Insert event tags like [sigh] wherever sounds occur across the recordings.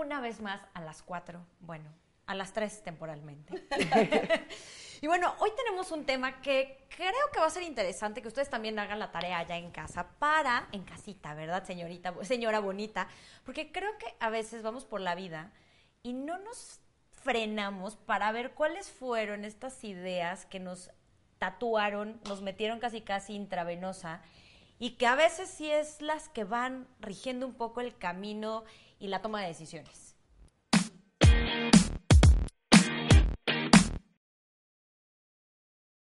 una vez más a las cuatro, bueno, a las tres temporalmente. [laughs] y bueno, hoy tenemos un tema que creo que va a ser interesante que ustedes también hagan la tarea allá en casa para, en casita, ¿verdad, señorita, señora bonita? Porque creo que a veces vamos por la vida y no nos frenamos para ver cuáles fueron estas ideas que nos tatuaron, nos metieron casi casi intravenosa y que a veces sí es las que van rigiendo un poco el camino y la toma de decisiones.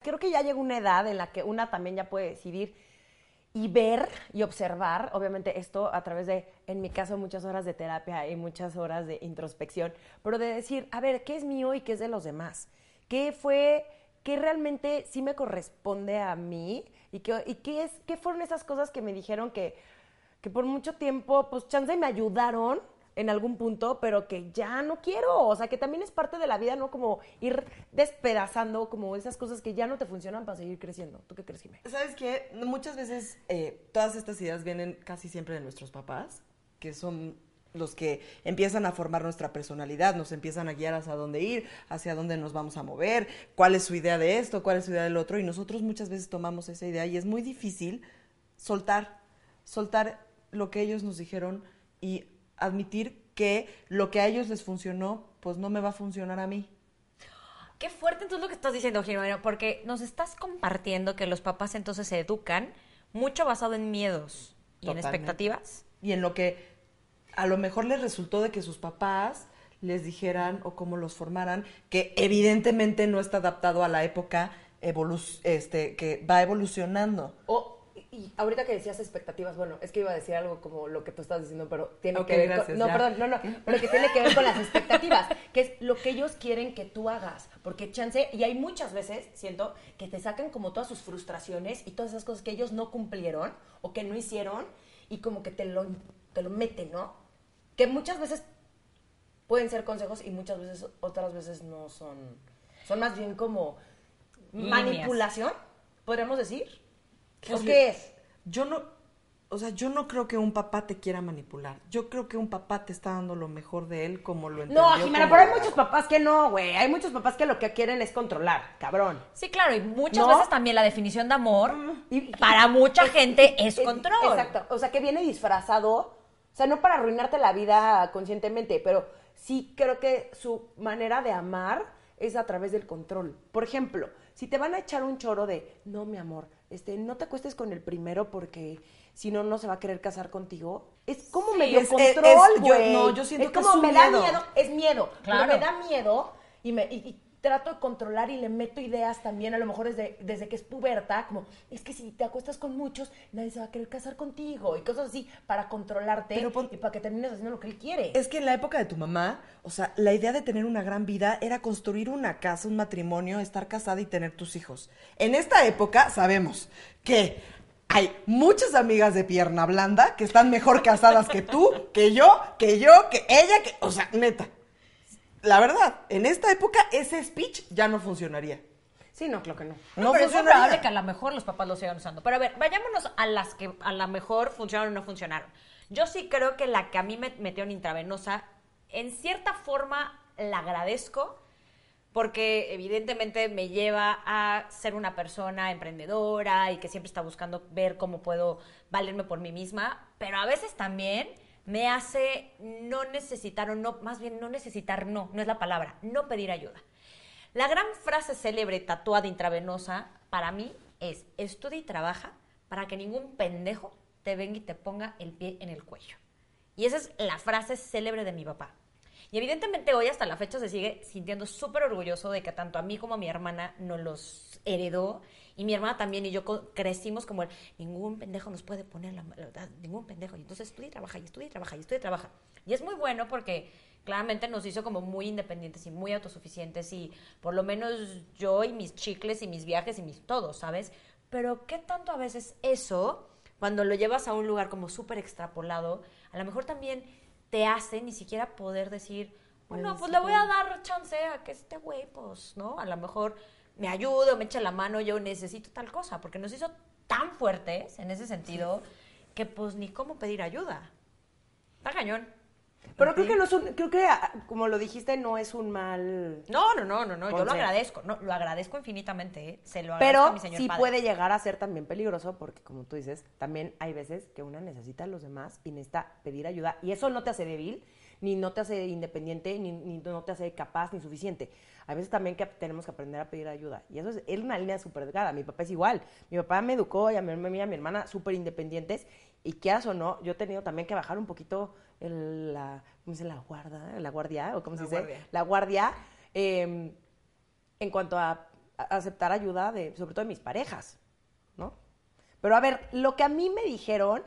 Creo que ya llega una edad en la que una también ya puede decidir y ver y observar, obviamente esto a través de, en mi caso, muchas horas de terapia y muchas horas de introspección, pero de decir, a ver, ¿qué es mío y qué es de los demás? ¿Qué fue, qué realmente sí me corresponde a mí? ¿Y qué, y qué, es, qué fueron esas cosas que me dijeron que, que por mucho tiempo, pues chance me ayudaron en algún punto, pero que ya no quiero. O sea, que también es parte de la vida, ¿no? Como ir despedazando como esas cosas que ya no te funcionan para seguir creciendo. ¿Tú qué crees, Jimé? ¿Sabes qué? Muchas veces eh, todas estas ideas vienen casi siempre de nuestros papás, que son los que empiezan a formar nuestra personalidad, nos empiezan a guiar hacia dónde ir, hacia dónde nos vamos a mover, cuál es su idea de esto, cuál es su idea del otro, y nosotros muchas veces tomamos esa idea y es muy difícil soltar, soltar lo que ellos nos dijeron y admitir que lo que a ellos les funcionó, pues no me va a funcionar a mí. Qué fuerte entonces lo que estás diciendo, Jimena, porque nos estás compartiendo que los papás entonces se educan mucho basado en miedos y en expectativas. Y en lo que a lo mejor les resultó de que sus papás les dijeran o cómo los formaran, que evidentemente no está adaptado a la época este, que va evolucionando. O y ahorita que decías expectativas, bueno, es que iba a decir algo como lo que tú estás diciendo, pero tiene que ver con, no, perdón, no, no, pero que tiene que ver con las expectativas, que es lo que ellos quieren que tú hagas, porque chance y hay muchas veces, siento, que te sacan como todas sus frustraciones y todas esas cosas que ellos no cumplieron o que no hicieron y como que te lo te lo meten, ¿no? Que muchas veces pueden ser consejos y muchas veces otras veces no son son más bien como manipulación, podríamos decir. Pues qué es? Yo no, o sea, yo no creo que un papá te quiera manipular. Yo creo que un papá te está dando lo mejor de él como lo entendió. No, Jimena, pero hay muchos papás que no, güey. Hay muchos papás que lo que quieren es controlar, cabrón. Sí, claro, y muchas veces también la definición de amor y, para mucha [laughs] gente es, control. Exacto, o sea, que viene disfrazado, o sea, no para arruinarte la vida conscientemente, pero sí creo que su manera de amar es a través del control. Por ejemplo, si te van a echar un choro de, no, mi amor, este, no te acuestes con el primero porque si no, no se va a querer casar contigo. Es como medio control, güey. No, yo siento es que como es me da miedo, es miedo. Claro. Pero me da miedo y me trato de controlar y le meto ideas también, a lo mejor desde, desde que es puberta, como, es que si te acuestas con muchos, nadie se va a querer casar contigo y cosas así, para controlarte y para que termines haciendo lo que él quiere. Es que en la época de tu mamá, o sea, la idea de tener una gran vida era construir una casa, un matrimonio, estar casada y tener tus hijos. En esta época sabemos que hay muchas amigas de pierna blanda que están mejor casadas que tú, que yo, que yo, que ella, que, o sea, neta la verdad, en esta época ese speech ya no funcionaría. Sí, no, creo que no. No, pero es probable que a lo mejor los papás lo sigan usando. Pero a ver, vayámonos a las que a lo mejor funcionaron o no funcionaron. Yo sí creo que la que a mí me metió en intravenosa, en cierta forma la agradezco, porque evidentemente me lleva a ser una persona emprendedora y que siempre está buscando ver cómo puedo valerme por mí misma, pero a veces también me hace no necesitar o no, más bien no necesitar, no, no es la palabra, no pedir ayuda. La gran frase célebre tatuada intravenosa para mí es estudia y trabaja para que ningún pendejo te venga y te ponga el pie en el cuello. Y esa es la frase célebre de mi papá. Y evidentemente hoy hasta la fecha se sigue sintiendo súper orgulloso de que tanto a mí como a mi hermana nos los heredó y mi hermana también y yo crecimos como el, ningún pendejo nos puede poner la, verdad, ningún pendejo. Y entonces estudia y trabaja, y estudia y trabaja, y estudia y trabaja. Y es muy bueno porque claramente nos hizo como muy independientes y muy autosuficientes y por lo menos yo y mis chicles y mis viajes y mis todo, ¿sabes? Pero ¿qué tanto a veces eso, cuando lo llevas a un lugar como súper extrapolado, a lo mejor también te hace ni siquiera poder decir, bueno, pues le voy a dar chance a que este güey, pues, ¿no? A lo mejor me ayude o me eche la mano, yo necesito tal cosa, porque nos hizo tan fuertes en ese sentido que pues ni cómo pedir ayuda. Está cañón. Pero creo que no es un, creo que ah, como lo dijiste, no es un mal. No, no, no, no, no. Yo lo agradezco. No, lo agradezco infinitamente. ¿eh? Se lo agradezco a Pero mi señor sí padre. puede llegar a ser también peligroso porque, como tú dices, también hay veces que una necesita a los demás y necesita pedir ayuda. Y eso no te hace débil, ni no te hace independiente, ni, ni no te hace capaz, ni suficiente. Hay veces también que tenemos que aprender a pedir ayuda. Y eso es, es una línea súper delgada. Mi papá es igual. Mi papá me educó y a mi, a a mi hermana súper independientes. Y quieras o no, yo he tenido también que bajar un poquito el, la, ¿cómo se dice? La guarda, la guardia, o cómo se La dice, guardia. la guardia, eh, en cuanto a, a aceptar ayuda de, sobre todo de mis parejas, ¿no? Pero a ver, lo que a mí me dijeron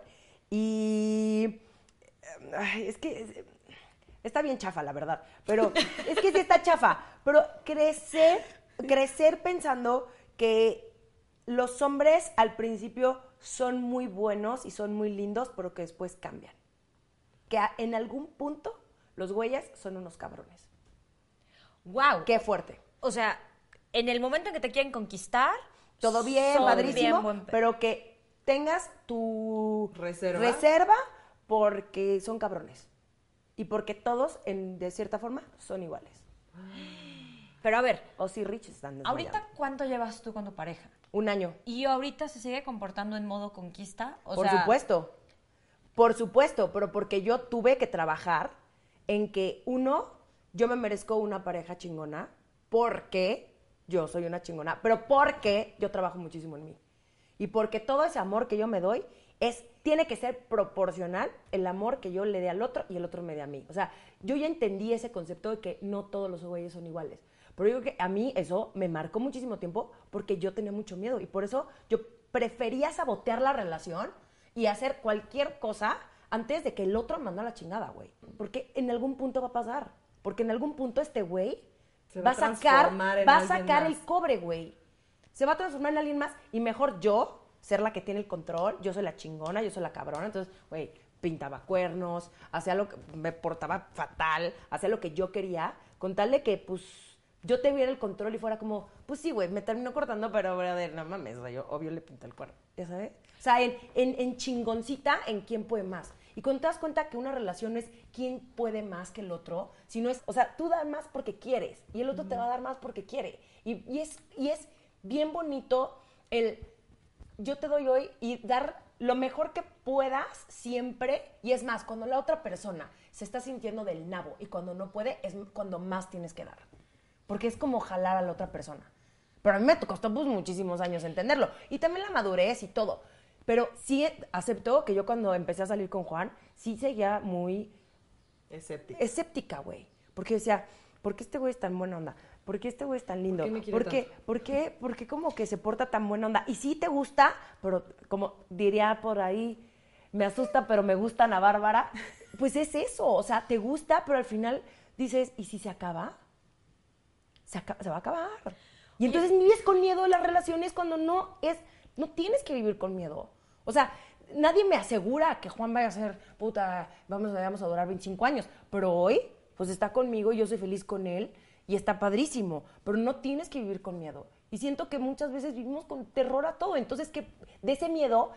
y ay, es que está bien chafa, la verdad, pero es que sí está chafa, pero crecer, crecer pensando que los hombres al principio son muy buenos y son muy lindos, pero que después cambian. Que en algún punto los güeyes son unos cabrones. Wow. Qué fuerte. O sea, en el momento en que te quieren conquistar. Todo bien, padrísimo, buen pero que tengas tu Reserva. reserva porque son cabrones. Y porque todos, en, de cierta forma, son iguales. [gasps] Pero a ver, O si Rich están ¿ahorita desmayando. cuánto llevas tú con tu pareja? Un año. ¿Y ahorita se sigue comportando en modo conquista? O Por sea, supuesto. Por supuesto, pero porque yo tuve que trabajar en que, uno, yo me merezco una pareja chingona porque yo soy una chingona, pero porque yo trabajo muchísimo en mí. Y porque todo ese amor que yo me doy es tiene que ser proporcional el amor que yo le dé al otro y el otro me dé a mí. O sea, yo ya entendí ese concepto de que no todos los güeyes son iguales. Pero yo creo que a mí eso me marcó muchísimo tiempo porque yo tenía mucho miedo y por eso yo prefería sabotear la relación y hacer cualquier cosa antes de que el otro me mandara la chingada, güey. Porque en algún punto va a pasar. Porque en algún punto este güey va, va a sacar, va a sacar más. el cobre, güey. Se va a transformar en alguien más y mejor yo ser la que tiene el control. Yo soy la chingona, yo soy la cabrona. Entonces, güey, pintaba cuernos, hacía lo que me portaba fatal, hacía lo que yo quería, con tal de que, pues, yo tuviera el control y fuera como, pues sí, güey, me terminó cortando, pero, brother, no mames, yo obvio le pinté el cuerno, ¿ya sabes? O sea, en, en, en chingoncita, en quién puede más. Y cuando te das cuenta que una relación no es quién puede más que el otro, sino es, o sea, tú das más porque quieres y el otro te va a dar más porque quiere. Y, y es, y es bien bonito el yo te doy hoy y dar lo mejor que puedas siempre. Y es más, cuando la otra persona se está sintiendo del nabo y cuando no puede, es cuando más tienes que dar. Porque es como jalar a la otra persona. Pero a mí me costó pues, muchísimos años entenderlo. Y también la madurez y todo. Pero sí aceptó que yo cuando empecé a salir con Juan, sí seguía muy Escéptico. escéptica, güey. Porque decía, ¿por qué este güey es tan buena onda? ¿Por qué este güey es tan lindo? qué ¿Por qué, por qué, por qué como que se porta tan buena onda? Y sí te gusta, pero como diría por ahí, me asusta, pero me gusta Ana Bárbara. [laughs] Pues es eso, o sea, te gusta, pero al final dices, ¿y si se acaba? Se, aca- se va a acabar. Y entonces vives con miedo las relaciones cuando no es, no tienes que vivir con miedo. O sea, nadie me asegura que Juan vaya a ser, puta, vamos, vamos a durar 25 años. Pero hoy, pues está conmigo y yo soy feliz con él y está padrísimo. Pero no tienes que vivir con miedo. Y siento que muchas veces vivimos con terror a todo. Entonces, que de ese miedo,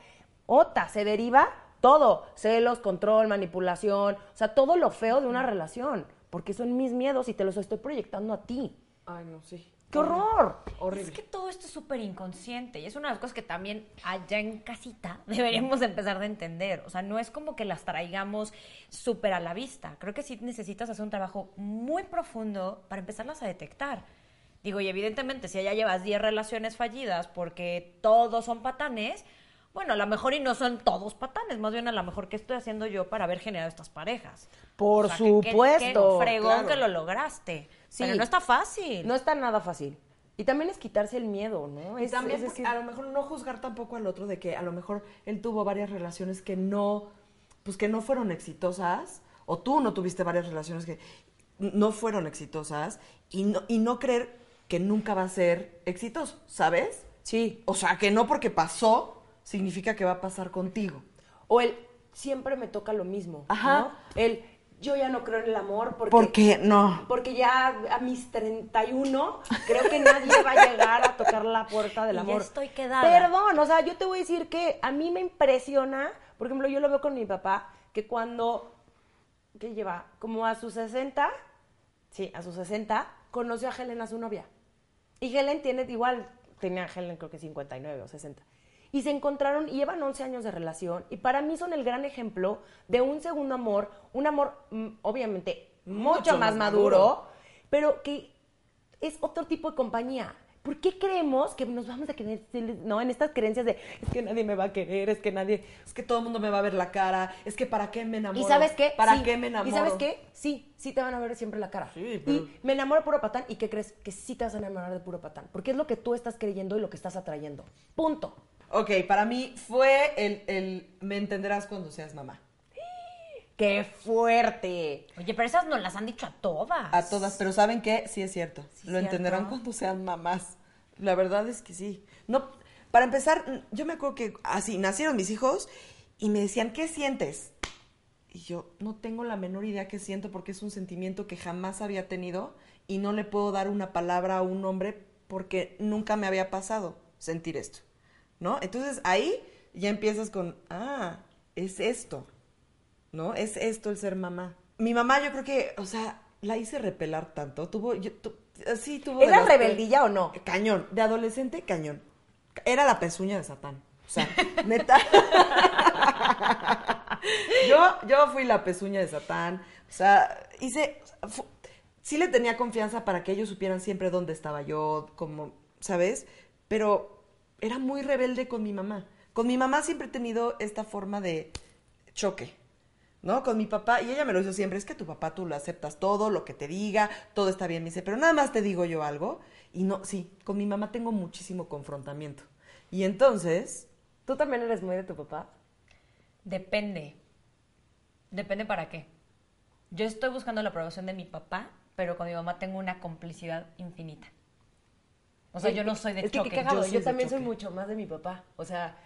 ota, se deriva todo. Celos, control, manipulación. O sea, todo lo feo de una relación. Porque son mis miedos y te los estoy proyectando a ti. Ay, no, sí. ¡Qué horror! Horrible. Es que todo esto es súper inconsciente y es una de las cosas que también allá en casita [laughs] deberíamos empezar de entender. O sea, no es como que las traigamos súper a la vista. Creo que sí necesitas hacer un trabajo muy profundo para empezarlas a detectar. Digo, y evidentemente si ya llevas 10 relaciones fallidas porque todos son patanes, bueno, a lo mejor y no son todos patanes, más bien a lo mejor qué estoy haciendo yo para haber generado estas parejas. Por O sea, que- que- que supuesto, fregón claro. que lo lograste. Sí. Pero no está fácil. No está nada fácil. Y también es quitarse el miedo, ¿no? Y Es, también es a lo mejor no juzgar tampoco al otro de que a lo mejor él tuvo varias relaciones que no, pues que no fueron exitosas, o tú no tuviste varias relaciones que no fueron exitosas, y no, y no creer que nunca va a ser exitoso, ¿sabes? sí. O sea, que no porque pasó significa que va a pasar contigo. O el siempre me toca lo mismo. Ajá. ¿no? El yo ya no creo en el amor porque. Porque no. Porque ya a mis 31 creo que nadie va a llegar a tocar la puerta del Y ya amor. estoy quedada. Perdón, o sea, yo te voy a decir que a mí me impresiona, por ejemplo, yo lo veo con mi papá, que cuando ¿qué lleva? Como a sus 60, sí, a sus 60, conoció a Helen, a su novia. Y Helen tiene igual, tenía Helen creo que 59 o 60. Y se encontraron y llevan 11 años de relación. Y para mí son el gran ejemplo de un segundo amor, un amor mm, obviamente mucho, Mucho más, más maduro, maduro. pero que es otro tipo de compañía. ¿Por qué creemos que nos vamos a querer, no, en estas creencias de es que nadie me va a querer, es que nadie... Es que todo el mundo me va a ver la cara. Es que ¿para qué me enamoro? ¿Y sabes qué? ¿Para Sí. qué me enamoro? ¿Y sabes qué? Sí, sí te van a ver siempre la cara. Sí, pero- Y me enamoro de puro patán. ¿Y qué crees? Que sí te vas a enamorar de puro patán. Porque es lo que tú estás creyendo y lo que estás atrayendo. Punto. Ok, para mí fue el, el me entenderás cuando seas mamá. ¡Qué fuerte! Oye, pero esas nos las han dicho a todas. A todas, pero ¿saben qué? Sí es cierto. Sí, Lo cierto. entenderán cuando sean mamás. La verdad es que sí. No, para empezar, yo me acuerdo que así nacieron mis hijos y me decían, ¿qué sientes? Y yo no tengo la menor idea qué siento porque es un sentimiento que jamás había tenido y no le puedo dar una palabra a un nombre porque nunca me había pasado sentir esto. ¿No? Entonces ahí ya empiezas con, ah, es esto. ¿no? Es esto el ser mamá. Mi mamá, yo creo que, o sea, la hice repelar tanto. Tuvo, yo, tu- sí, tuvo. ¿Era rebeldilla o no? Cañón. De adolescente, cañón. Era la pezuña de Satán. O sea, [laughs] neta. [laughs] yo, yo fui la pezuña de Satán. O sea, hice. fu- sí le tenía confianza para que ellos supieran siempre dónde estaba yo, como, ¿sabes? Pero era muy rebelde con mi mamá. Con mi mamá siempre he tenido esta forma de choque. ¿No? Con mi papá, y ella me lo hizo siempre, es que tu papá tú lo aceptas todo, lo que te diga, todo está bien, me dice, pero nada más te digo yo algo. Y no, sí, con mi mamá tengo muchísimo confrontamiento. Y entonces, ¿Tú también eres muy de tu papá? Depende. Depende para qué. Yo estoy buscando la aprobación de mi papá, pero con mi mamá tengo una complicidad infinita. O sea, yo no soy de es que choque. cagado, yo yo, también soy mucho más de mi papá. O sea,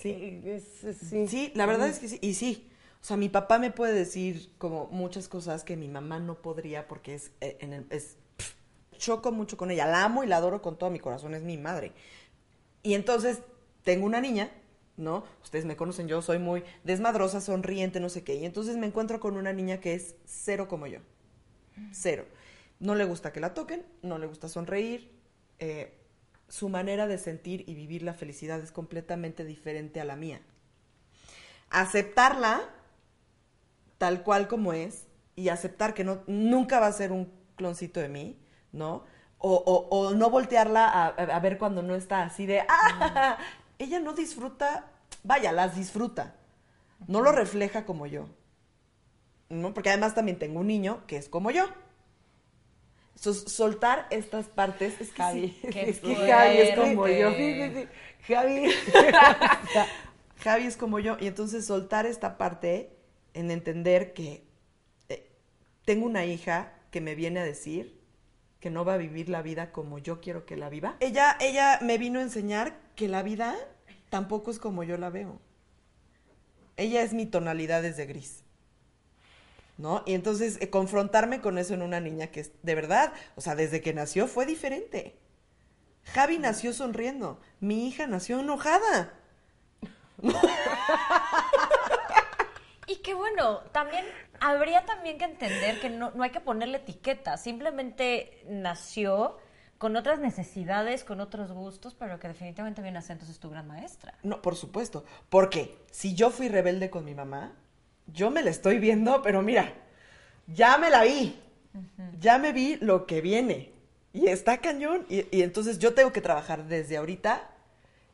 Sí. eh, es- es- sí. sí, la verdad es que sí, y sí. O sea, mi papá me puede decir como muchas cosas que mi mamá no podría porque es, eh, en el- es pf, choco mucho con ella. La amo y la adoro con todo mi corazón, es mi madre. Y entonces tengo una niña, ¿no? Ustedes me conocen, yo soy muy desmadrosa, sonriente, no sé qué. Y entonces me encuentro con una niña que es cero como yo. Cero. No le gusta que la toquen, no le gusta sonreír. Eh, su manera de sentir y vivir la felicidad es completamente diferente a la mía. Aceptarla tal cual como es y aceptar que no, nunca va a ser un cloncito de mí, ¿no? O, o- o no voltearla a, a ver cuando no está así de, ¡ah! Ella no disfruta, vaya, las disfruta. No lo refleja como yo. ¿no? Porque además también tengo un niño que es como yo. Entonces, soltar estas partes es que Javi. sí, es que Javi es como yo. Sí, sí, sí. Javi. [laughs] Javi es como yo. Y entonces soltar esta parte en entender que eh, tengo una hija que me viene a decir que no va a vivir la vida como yo quiero que la viva. Ella, ella me vino a enseñar que la vida tampoco es como yo la veo. Ella es mi tonalidad de gris. ¿No? Y entonces eh, confrontarme con eso en una niña que es de verdad, o sea, desde que nació fue diferente. Javi nació sonriendo, mi hija nació enojada. Y que bueno, también habría también que entender que no, no hay que ponerle etiqueta, simplemente nació con otras necesidades, con otros gustos, pero que definitivamente viene a ser entonces tu gran maestra. No, por supuesto. Porque si yo fui rebelde con mi mamá, yo me la estoy viendo, pero mira, ya me la vi. Ya me vi lo que viene. Y está cañón. Y, y entonces yo tengo que trabajar desde ahorita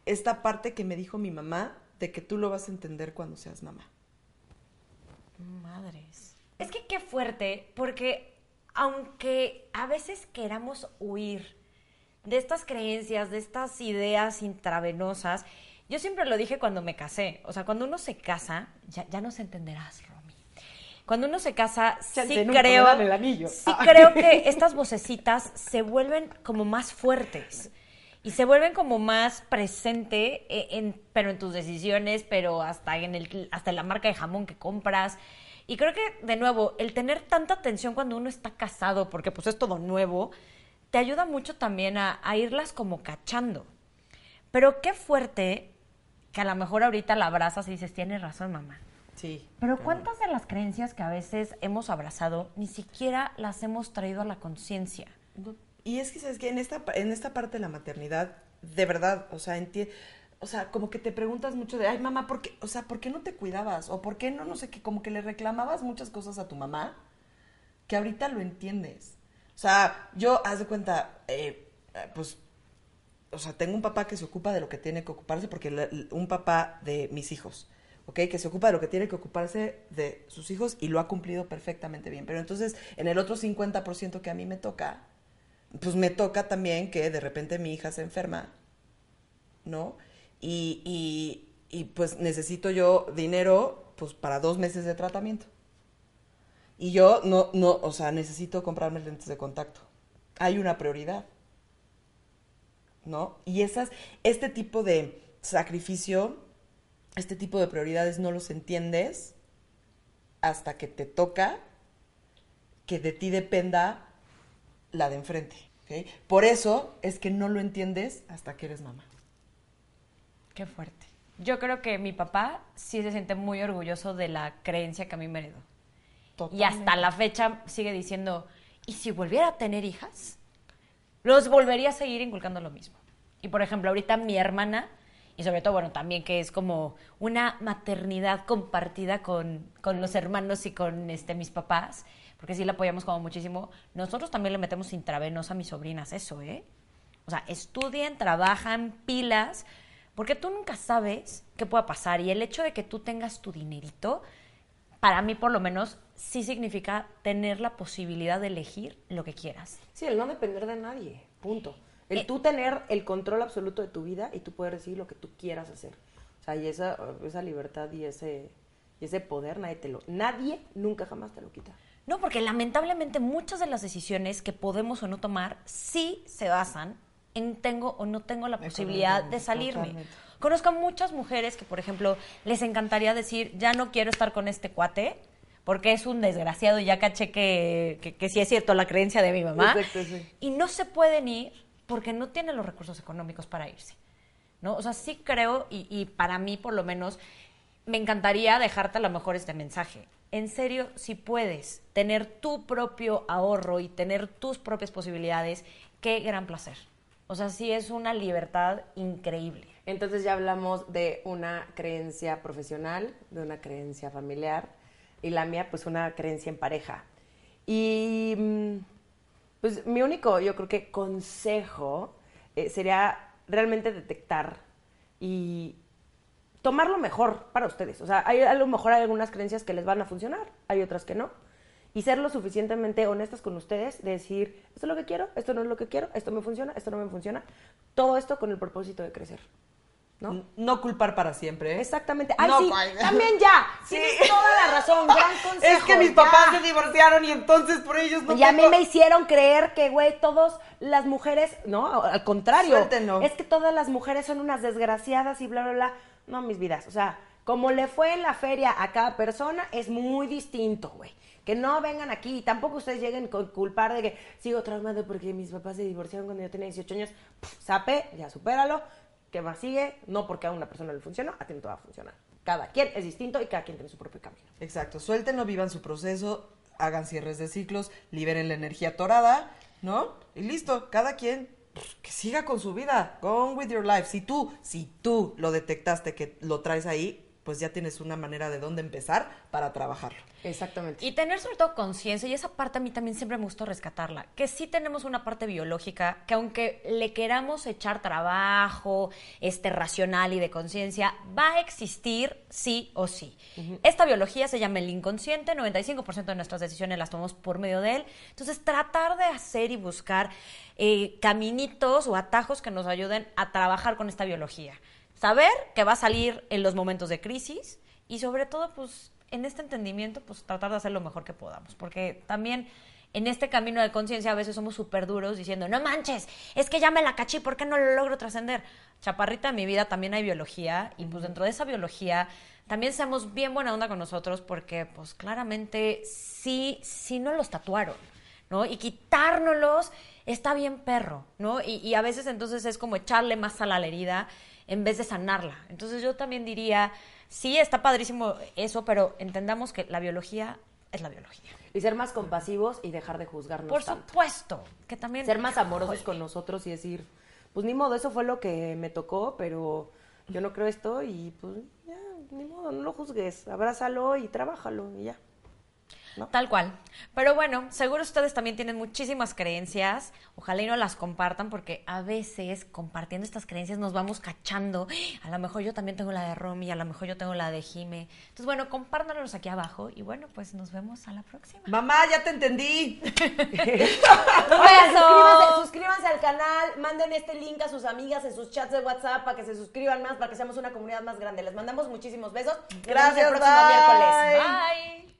esta parte que me dijo mi mamá de que tú lo vas a entender cuando seas mamá. Madres. Es que qué fuerte, porque aunque a veces queramos huir de estas creencias, de estas ideas intravenosas, yo siempre lo dije cuando me casé. O sea, cuando uno se casa, ya, ya nos entenderás, Romy. Cuando uno se casa, Chance, sí creo, el anillo. sí Ah. creo que [laughs] estas vocecitas se vuelven como más fuertes y se vuelven como más presente, eh, en, pero en tus decisiones, pero hasta en el, hasta en la marca de jamón que compras. Y creo que, de nuevo, el tener tanta atención cuando uno está casado, porque pues es todo nuevo, te ayuda mucho también a, a irlas como cachando. Pero qué fuerte que a lo mejor ahorita la abrazas y dices, tienes razón, mamá. Sí. Pero ¿cuántas de las creencias que a veces hemos abrazado ni siquiera las hemos traído a la conciencia? Y es que, ¿sabes que En esta, en esta parte de la maternidad, de verdad, o sea, enti- o sea, como que te preguntas mucho de, ay, mamá, ¿por qué, o sea, ¿por qué no te cuidabas? O ¿por qué no, no sé qué, como que le reclamabas muchas cosas a tu mamá, que ahorita lo entiendes. O sea, yo, haz de cuenta, eh, pues, o sea, tengo un papá que se ocupa de lo que tiene que ocuparse, porque la- un papá de mis hijos, ¿ok? Que se ocupa de lo que tiene que ocuparse de sus hijos y lo ha cumplido perfectamente bien. Pero entonces, en el otro 50% que a mí me toca, pues me toca también que de repente mi hija se enferma, ¿no? Y, y, y, pues necesito yo dinero pues para dos meses de tratamiento. Y yo no, no, o sea, necesito comprarme lentes de contacto. Hay una prioridad. ¿No? Y esas, este tipo de sacrificio, este tipo de prioridades no los entiendes hasta que te toca que de ti dependa la de enfrente. Por eso es que no lo entiendes hasta que eres mamá. Qué fuerte. Yo creo que mi papá sí se siente muy orgulloso de la creencia que a mí me heredó. Y hasta la fecha sigue diciendo, ¿y si volviera a tener hijas? Los volvería a seguir inculcando lo mismo. Y por ejemplo, ahorita mi hermana, y sobre todo, bueno, también que es como una maternidad compartida con, con los hermanos y con este, mis papás, porque sí la apoyamos como muchísimo, nosotros también le metemos intravenosa a mis sobrinas, eso, ¿eh? O sea, estudien, trabajan, pilas, porque tú nunca sabes qué pueda pasar. Y el hecho de que tú tengas tu dinerito, para mí por lo menos, sí significa tener la posibilidad de elegir lo que quieras. Sí, el no depender de nadie, punto. El Eh, tú tener el control absoluto de tu vida y tú poder decidir lo que tú quieras hacer. O sea, y esa, esa libertad y ese, y ese poder, nadie te lo... Nadie nunca jamás te lo quita. No, porque lamentablemente muchas de las decisiones que podemos o no tomar sí se basan en tengo o no tengo la posibilidad de salirme. totalmente. Conozco a muchas mujeres que, por ejemplo, les encantaría decir, ya no quiero estar con este cuate porque es un desgraciado y ya caché que, que, que sí es cierto la creencia de mi mamá. Exacto, sí. Y no se pueden ir porque no tienen los recursos económicos para irse. ¿no? O sea, sí creo, y, y para mí por lo menos, me encantaría dejarte a lo mejor este mensaje. En serio, si puedes tener tu propio ahorro y tener tus propias posibilidades, qué gran placer. O sea, sí es una libertad increíble. Entonces ya hablamos de una creencia profesional, de una creencia familiar y la mía pues una creencia en pareja. Y mm, pues mi único, yo creo que consejo eh, sería realmente detectar y tomar lo mejor para ustedes. O sea, hay, a lo mejor hay algunas creencias que les van a funcionar, hay otras que no. Y ser lo suficientemente honestas con ustedes, de decir, esto es lo que quiero, esto no es lo que quiero, esto me funciona, esto no me funciona. Todo esto con el propósito de crecer. ¿No? No culpar para siempre. ¿eh? Exactamente. Ay, No, sí, ay. también ya. Sí. Tienes toda la razón. Gran consejo. [laughs] Es que mis ya. papás se divorciaron y entonces por ellos no y a mí me hicieron creer que, güey, todas las mujeres, no, al contrario. Suéltenlo. Es que todas las mujeres son unas desgraciadas y bla, bla, bla. No, mis vidas. O sea, como le fue en la feria a cada persona, es muy distinto, güey. Que no vengan aquí y tampoco ustedes lleguen con culpar de que sigo traumado porque mis papás se divorciaron cuando yo tenía 18 años. Sape, ya supéralo. ¿Qué más sigue? No porque a una persona le funcionó, a ti no te va a funcionar. Cada quien es distinto y cada quien tiene su propio camino. Exacto, suéltenlo, vivan su proceso, hagan cierres de ciclos, liberen la energía torada, ¿no? Y listo, cada quien que siga con su vida, go with your life. Si tú, si tú lo detectaste que lo traes ahí, pues ya tienes una manera de dónde empezar para trabajarlo. Exactamente. Y tener sobre todo conciencia, y esa parte a mí también siempre me gustó rescatarla, que sí tenemos una parte biológica que aunque le queramos echar trabajo, este racional y de conciencia, va a existir sí o sí. Esta biología se llama el inconsciente, 95% de nuestras decisiones las tomamos por medio de él. Entonces, tratar de hacer y buscar eh, caminitos o atajos que nos ayuden a trabajar con esta biología. Saber que va a salir en los momentos de crisis y sobre todo, pues, en este entendimiento, pues tratar de hacer lo mejor que podamos. Porque también en este camino de conciencia a veces somos súper duros diciendo, no manches, es que ya me la caché, ¿por qué no lo logro trascender? Chaparrita, en mi vida también hay biología y pues dentro de esa biología también seamos bien buena onda con nosotros porque pues claramente sí, sí nos los tatuaron. ¿no? Y quitárnoslos está bien perro, ¿no? Y, y a veces entonces es como echarle más sal a la herida en vez de sanarla. Entonces yo también diría, sí, está padrísimo eso, pero entendamos que la biología es la biología. Y ser más compasivos y dejar de juzgarnos Por tanto. supuesto, que también... Ser más amorosos con nosotros y decir, pues ni modo, eso fue lo que me tocó, pero yo no creo esto y pues ya, ni modo, no lo juzgues, abrázalo y trabájalo y ya. Tal cual. Pero bueno, seguro ustedes también tienen muchísimas creencias. Ojalá y no las compartan porque a veces compartiendo estas creencias nos vamos cachando. A lo mejor yo también tengo la de Romy, a lo mejor yo tengo la de Jime. Entonces, bueno, compártanos aquí abajo y bueno, pues nos vemos a la próxima. Mamá, ya te entendí. [laughs] Oigan, suscríbanse, suscríbanse al canal, manden este link a sus amigas en sus chats de WhatsApp para que se suscriban más, para que seamos una comunidad más grande. Les mandamos muchísimos besos. Nos vemos Gracias, el próximo bye. miércoles. Bye.